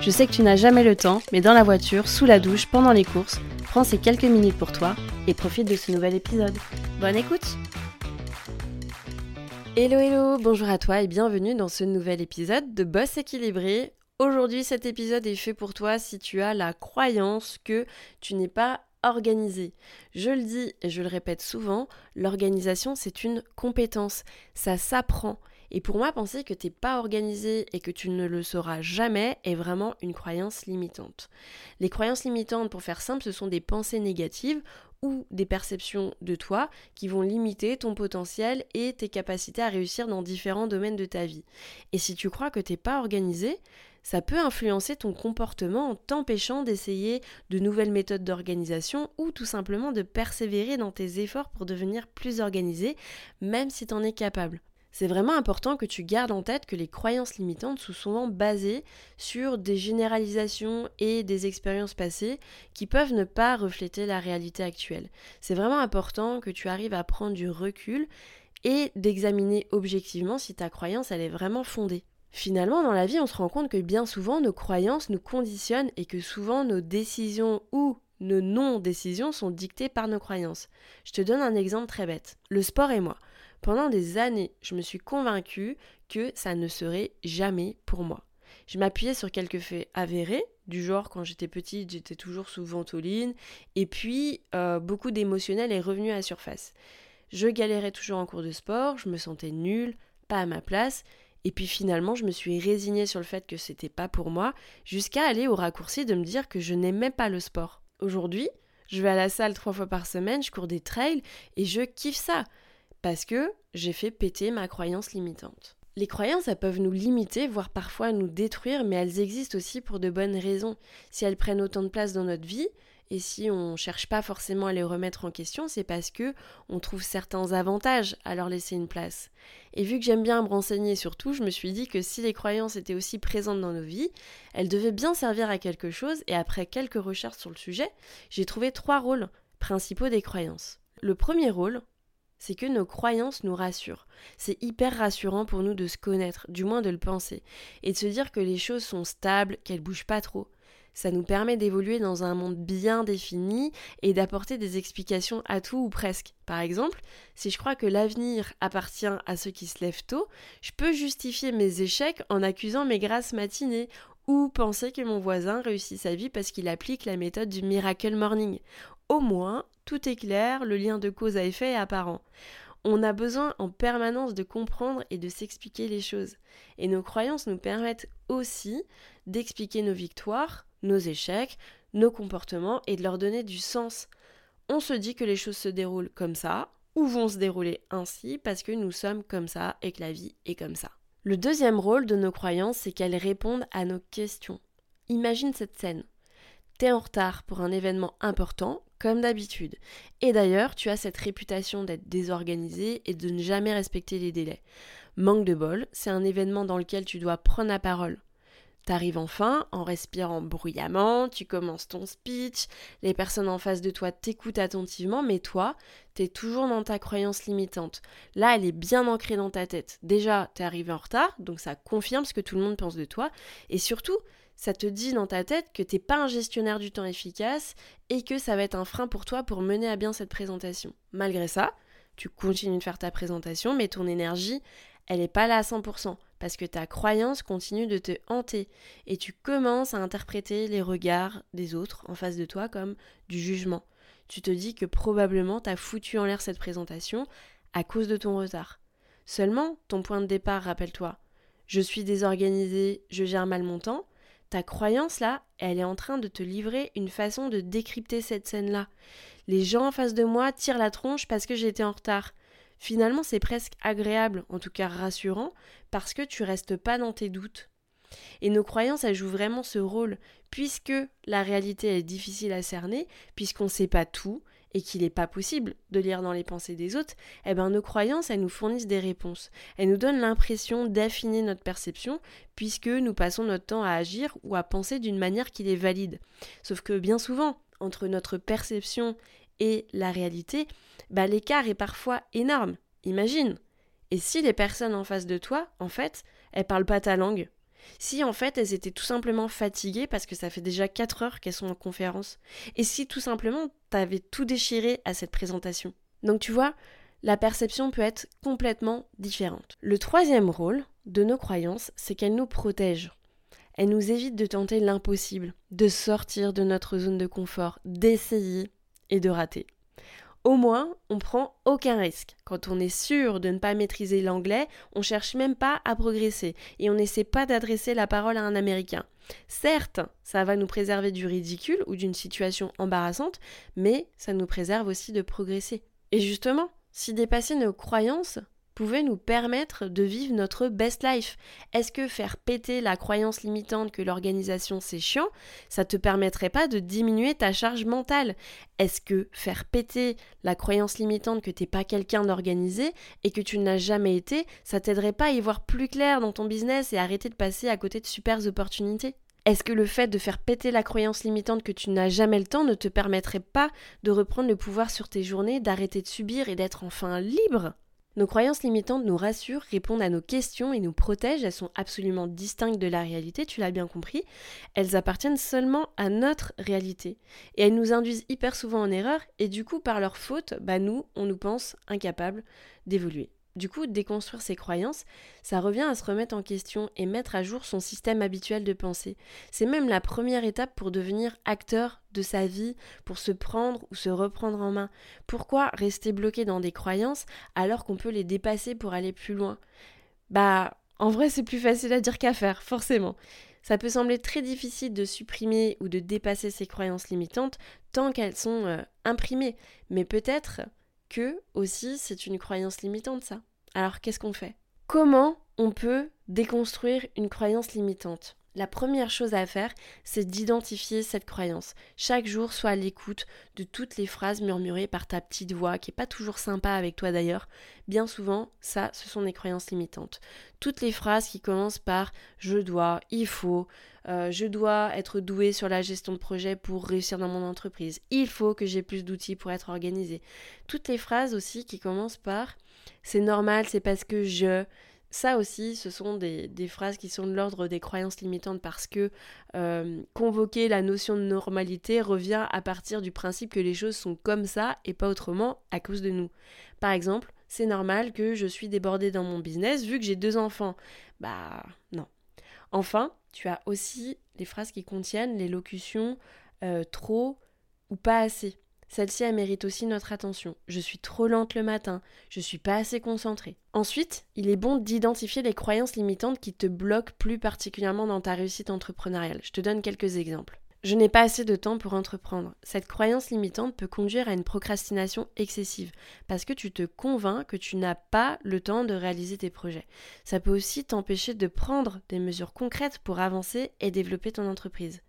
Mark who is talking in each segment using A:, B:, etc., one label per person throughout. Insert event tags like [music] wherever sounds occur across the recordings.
A: Je sais que tu n'as jamais le temps, mais dans la voiture, sous la douche, pendant les courses, prends ces quelques minutes pour toi et profite de ce nouvel épisode. Bonne écoute
B: Hello hello, bonjour à toi et bienvenue dans ce nouvel épisode de Boss équilibré. Aujourd'hui cet épisode est fait pour toi si tu as la croyance que tu n'es pas organisé. Je le dis et je le répète souvent, l'organisation c'est une compétence, ça s'apprend. Et pour moi, penser que t'es pas organisé et que tu ne le sauras jamais est vraiment une croyance limitante. Les croyances limitantes, pour faire simple, ce sont des pensées négatives ou des perceptions de toi qui vont limiter ton potentiel et tes capacités à réussir dans différents domaines de ta vie. Et si tu crois que t'es pas organisé, ça peut influencer ton comportement en t'empêchant d'essayer de nouvelles méthodes d'organisation ou tout simplement de persévérer dans tes efforts pour devenir plus organisé, même si tu en es capable. C'est vraiment important que tu gardes en tête que les croyances limitantes sont souvent basées sur des généralisations et des expériences passées qui peuvent ne pas refléter la réalité actuelle. C'est vraiment important que tu arrives à prendre du recul et d'examiner objectivement si ta croyance elle est vraiment fondée. Finalement, dans la vie, on se rend compte que bien souvent nos croyances nous conditionnent et que souvent nos décisions ou nos non-décisions sont dictées par nos croyances. Je te donne un exemple très bête. Le sport et moi. Pendant des années, je me suis convaincue que ça ne serait jamais pour moi. Je m'appuyais sur quelques faits avérés, du genre quand j'étais petite, j'étais toujours sous ventoline, et puis euh, beaucoup d'émotionnel est revenu à la surface. Je galérais toujours en cours de sport, je me sentais nulle, pas à ma place, et puis finalement, je me suis résignée sur le fait que c'était pas pour moi, jusqu'à aller au raccourci de me dire que je n'aimais pas le sport. Aujourd'hui, je vais à la salle trois fois par semaine, je cours des trails et je kiffe ça parce que j'ai fait péter ma croyance limitante. Les croyances, elles peuvent nous limiter, voire parfois nous détruire, mais elles existent aussi pour de bonnes raisons. Si elles prennent autant de place dans notre vie, et si on ne cherche pas forcément à les remettre en question, c'est parce que on trouve certains avantages à leur laisser une place. Et vu que j'aime bien me renseigner sur tout, je me suis dit que si les croyances étaient aussi présentes dans nos vies, elles devaient bien servir à quelque chose, et après quelques recherches sur le sujet, j'ai trouvé trois rôles principaux des croyances. Le premier rôle, c'est que nos croyances nous rassurent. C'est hyper rassurant pour nous de se connaître, du moins de le penser, et de se dire que les choses sont stables, qu'elles bougent pas trop. Ça nous permet d'évoluer dans un monde bien défini et d'apporter des explications à tout ou presque. Par exemple, si je crois que l'avenir appartient à ceux qui se lèvent tôt, je peux justifier mes échecs en accusant mes grasses matinées ou penser que mon voisin réussit sa vie parce qu'il applique la méthode du Miracle Morning. Au moins, tout est clair, le lien de cause à effet est apparent. On a besoin en permanence de comprendre et de s'expliquer les choses. Et nos croyances nous permettent aussi d'expliquer nos victoires, nos échecs, nos comportements et de leur donner du sens. On se dit que les choses se déroulent comme ça, ou vont se dérouler ainsi parce que nous sommes comme ça et que la vie est comme ça. Le deuxième rôle de nos croyances, c'est qu'elles répondent à nos questions. Imagine cette scène. T'es en retard pour un événement important, comme d'habitude. Et d'ailleurs, tu as cette réputation d'être désorganisé et de ne jamais respecter les délais. Manque de bol, c'est un événement dans lequel tu dois prendre la parole. T'arrives enfin en respirant bruyamment, tu commences ton speech, les personnes en face de toi t'écoutent attentivement, mais toi, t'es toujours dans ta croyance limitante. Là, elle est bien ancrée dans ta tête. Déjà, t'es arrivé en retard, donc ça confirme ce que tout le monde pense de toi, et surtout, ça te dit dans ta tête que t'es pas un gestionnaire du temps efficace et que ça va être un frein pour toi pour mener à bien cette présentation. Malgré ça, tu continues de faire ta présentation, mais ton énergie, elle n'est pas là à 100% parce que ta croyance continue de te hanter et tu commences à interpréter les regards des autres en face de toi comme du jugement. Tu te dis que probablement t'as foutu en l'air cette présentation à cause de ton retard. Seulement, ton point de départ, rappelle-toi, je suis désorganisé, je gère mal mon temps, ta croyance là, elle est en train de te livrer une façon de décrypter cette scène-là. Les gens en face de moi tirent la tronche parce que j'étais en retard. Finalement, c'est presque agréable, en tout cas rassurant, parce que tu restes pas dans tes doutes. Et nos croyances, elles jouent vraiment ce rôle, puisque la réalité est difficile à cerner, puisqu'on ne sait pas tout, et qu'il n'est pas possible de lire dans les pensées des autres, eh ben nos croyances, elles nous fournissent des réponses. Elles nous donnent l'impression d'affiner notre perception, puisque nous passons notre temps à agir ou à penser d'une manière qui est valide. Sauf que bien souvent, entre notre perception et la réalité, bah, l'écart est parfois énorme. Imagine. Et si les personnes en face de toi, en fait, elles parlent pas ta langue Si en fait elles étaient tout simplement fatiguées parce que ça fait déjà 4 heures qu'elles sont en conférence Et si tout simplement t'avais tout déchiré à cette présentation Donc tu vois, la perception peut être complètement différente. Le troisième rôle de nos croyances, c'est qu'elles nous protègent. Elles nous évitent de tenter l'impossible, de sortir de notre zone de confort, d'essayer et de rater. Au moins, on prend aucun risque. Quand on est sûr de ne pas maîtriser l'anglais, on cherche même pas à progresser et on n'essaie pas d'adresser la parole à un Américain. Certes, ça va nous préserver du ridicule ou d'une situation embarrassante, mais ça nous préserve aussi de progresser. Et justement, si dépasser nos croyances, pouvait nous permettre de vivre notre best life. Est-ce que faire péter la croyance limitante que l'organisation c'est chiant, ça te permettrait pas de diminuer ta charge mentale? Est-ce que faire péter la croyance limitante que t'es pas quelqu'un d'organisé et que tu n'as jamais été, ça t'aiderait pas à y voir plus clair dans ton business et arrêter de passer à côté de super opportunités? Est-ce que le fait de faire péter la croyance limitante que tu n'as jamais le temps ne te permettrait pas de reprendre le pouvoir sur tes journées, d'arrêter de subir et d'être enfin libre? Nos croyances limitantes nous rassurent, répondent à nos questions et nous protègent. Elles sont absolument distinctes de la réalité, tu l'as bien compris. Elles appartiennent seulement à notre réalité. Et elles nous induisent hyper souvent en erreur et du coup, par leur faute, bah nous, on nous pense incapables d'évoluer. Du coup, déconstruire ses croyances, ça revient à se remettre en question et mettre à jour son système habituel de pensée. C'est même la première étape pour devenir acteur de sa vie, pour se prendre ou se reprendre en main. Pourquoi rester bloqué dans des croyances alors qu'on peut les dépasser pour aller plus loin? Bah, en vrai, c'est plus facile à dire qu'à faire, forcément. Ça peut sembler très difficile de supprimer ou de dépasser ces croyances limitantes tant qu'elles sont euh, imprimées, mais peut-être que aussi c'est une croyance limitante ça. Alors qu'est-ce qu'on fait? Comment on peut déconstruire une croyance limitante? La première chose à faire, c'est d'identifier cette croyance. Chaque jour, sois à l'écoute de toutes les phrases murmurées par ta petite voix, qui est pas toujours sympa avec toi d'ailleurs. Bien souvent, ça, ce sont des croyances limitantes. Toutes les phrases qui commencent par je dois, il faut, euh, je dois être doué sur la gestion de projet pour réussir dans mon entreprise. Il faut que j'ai plus d'outils pour être organisé. Toutes les phrases aussi qui commencent par c'est normal, c'est parce que je, ça aussi, ce sont des, phrases qui sont de l'ordre des croyances limitantes parce que euh, convoquer la notion de normalité revient à partir du principe que les choses sont comme ça et pas autrement à cause de nous. Par exemple, c'est normal que je suis débordée dans mon business vu que j'ai deux enfants. Bah non. Enfin, tu as aussi les phrases qui contiennent les locutions euh, trop ou pas assez. Celle-ci, elle mérite aussi notre attention. Je suis trop lente le matin, je suis pas assez concentrée. Ensuite, il est bon d'identifier les croyances limitantes qui te bloquent plus particulièrement dans ta réussite entrepreneuriale. Je te donne quelques exemples. Je n'ai pas assez de temps pour entreprendre. Cette croyance limitante peut conduire à une procrastination excessive parce que tu te convaincs que tu n'as pas le temps de réaliser tes projets. Ça peut aussi t'empêcher de prendre des mesures concrètes pour avancer et développer ton entreprise.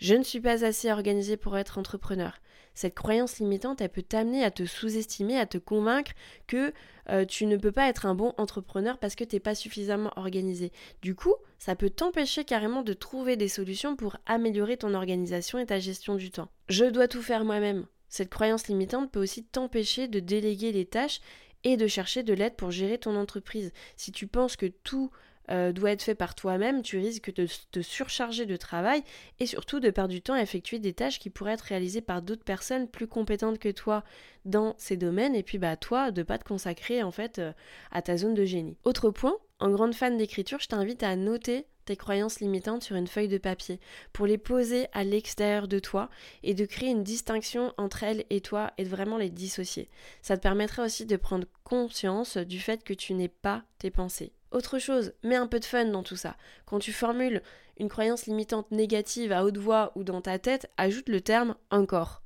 B: Je ne suis pas assez organisée pour être entrepreneur. Cette croyance limitante, elle peut t'amener à te sous-estimer, à te convaincre que euh, tu ne peux pas être un bon entrepreneur parce que tu n'es pas suffisamment organisé. Du coup, ça peut t'empêcher carrément de trouver des solutions pour améliorer ton organisation et ta gestion du temps. Je dois tout faire moi-même. Cette croyance limitante peut aussi t'empêcher de déléguer les tâches et de chercher de l'aide pour gérer ton entreprise. Si tu penses que tout euh, doit être fait par toi-même, tu risques de te surcharger de travail et surtout de perdre du temps à effectuer des tâches qui pourraient être réalisées par d'autres personnes plus compétentes que toi dans ces domaines et puis bah toi de pas te consacrer en fait euh, à ta zone de génie. Autre point, en grande fan d'écriture, je t'invite à noter tes croyances limitantes sur une feuille de papier pour les poser à l'extérieur de toi et de créer une distinction entre elles et toi et de vraiment les dissocier. Ça te permettrait aussi de prendre conscience du fait que tu n'es pas tes pensées. Autre chose, mets un peu de fun dans tout ça. Quand tu formules une croyance limitante négative à haute voix ou dans ta tête, ajoute le terme encore.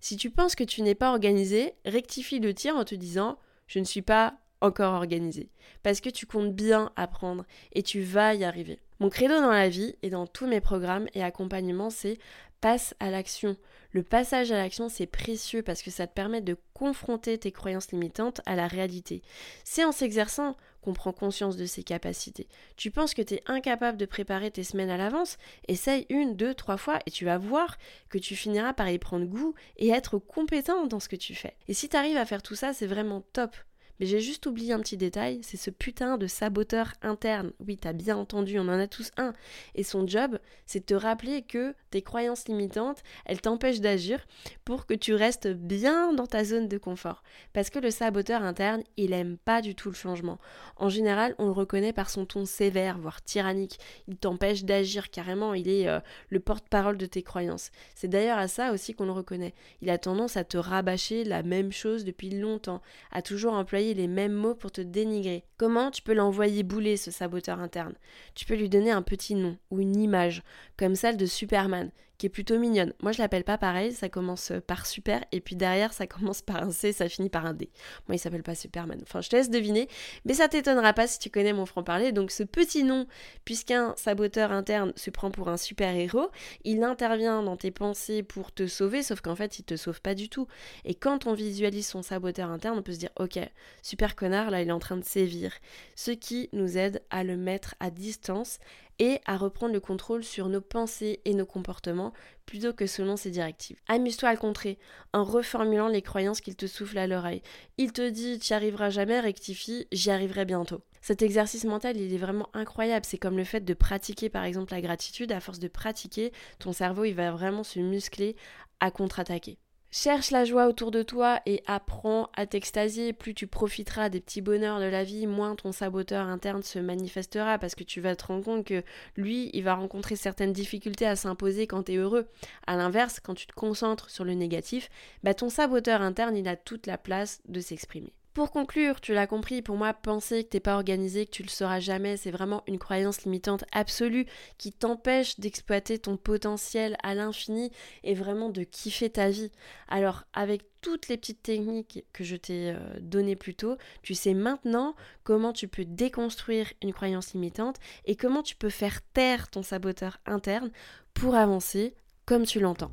B: Si tu penses que tu n'es pas organisé, rectifie le tir en te disant je ne suis pas encore organisé. Parce que tu comptes bien apprendre et tu vas y arriver. Mon credo dans la vie et dans tous mes programmes et accompagnements, c'est passe à l'action. Le passage à l'action, c'est précieux parce que ça te permet de confronter tes croyances limitantes à la réalité. C'est en s'exerçant qu'on prend conscience de ses capacités. Tu penses que tu es incapable de préparer tes semaines à l'avance? Essaye une, deux, trois fois et tu vas voir que tu finiras par y prendre goût et être compétent dans ce que tu fais. Et si tu arrives à faire tout ça, c'est vraiment top. Mais j'ai juste oublié un petit détail, c'est ce putain de saboteur interne. Oui, t'as bien entendu, on en a tous un. Et son job, c'est de te rappeler que tes croyances limitantes, elles t'empêchent d'agir pour que tu restes bien dans ta zone de confort. Parce que le saboteur interne, il aime pas du tout le changement. En général, on le reconnaît par son ton sévère, voire tyrannique. Il t'empêche d'agir carrément, il est euh, le porte-parole de tes croyances. C'est d'ailleurs à ça aussi qu'on le reconnaît. Il a tendance à te rabâcher la même chose depuis longtemps, à toujours employer les mêmes mots pour te dénigrer. Comment tu peux l'envoyer bouler, ce saboteur interne? Tu peux lui donner un petit nom ou une image, comme celle de Superman, qui est plutôt mignonne. Moi, je l'appelle pas pareil, ça commence par super, et puis derrière, ça [laughs] commence par un C, ça finit par un D. Moi, il s'appelle pas Superman. Enfin, je te laisse deviner, mais ça t'étonnera pas si tu connais mon franc-parler. Donc, ce petit nom, puisqu'un saboteur interne se prend pour un super-héros, il intervient dans tes pensées pour te sauver, sauf qu'en fait, il te sauve pas du tout. Et quand on visualise son saboteur interne, on peut se dire, ok, super connard, là, il est en train de sévir. Ce qui nous aide à le mettre à distance et à reprendre le contrôle sur nos pensées et nos comportements plutôt que selon ses directives. Amuse-toi à le contrer en reformulant les croyances qu'il te souffle à l'oreille. Il te dit tu arriveras jamais, rectifie, j'y arriverai bientôt. Cet exercice mental, il est vraiment incroyable. C'est comme le fait de pratiquer par exemple la gratitude. À force de pratiquer, ton cerveau, il va vraiment se muscler à contre-attaquer. Cherche la joie autour de toi et apprends à t'extasier. Plus tu profiteras des petits bonheurs de la vie, moins ton saboteur interne se manifestera parce que tu vas te rendre compte que lui, il va rencontrer certaines difficultés à s'imposer quand tu es heureux. A l'inverse, quand tu te concentres sur le négatif, bah ton saboteur interne, il a toute la place de s'exprimer. Pour conclure, tu l'as compris, pour moi, penser que t'es pas organisé, que tu le seras jamais, c'est vraiment une croyance limitante absolue qui t'empêche d'exploiter ton potentiel à l'infini et vraiment de kiffer ta vie. Alors, avec toutes les petites techniques que je t'ai euh, données plus tôt, tu sais maintenant comment tu peux déconstruire une croyance limitante et comment tu peux faire taire ton saboteur interne pour avancer comme tu l'entends.